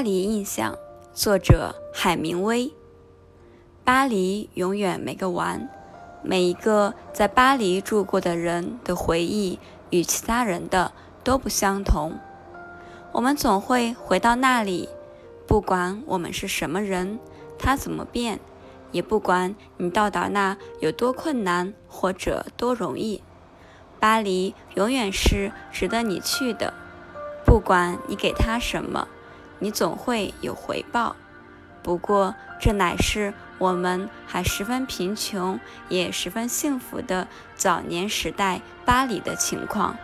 巴黎印象，作者海明威。巴黎永远没个完，每一个在巴黎住过的人的回忆与其他人的都不相同。我们总会回到那里，不管我们是什么人，它怎么变，也不管你到达那有多困难或者多容易，巴黎永远是值得你去的。不管你给他什么。你总会有回报，不过这乃是我们还十分贫穷也十分幸福的早年时代巴黎的情况。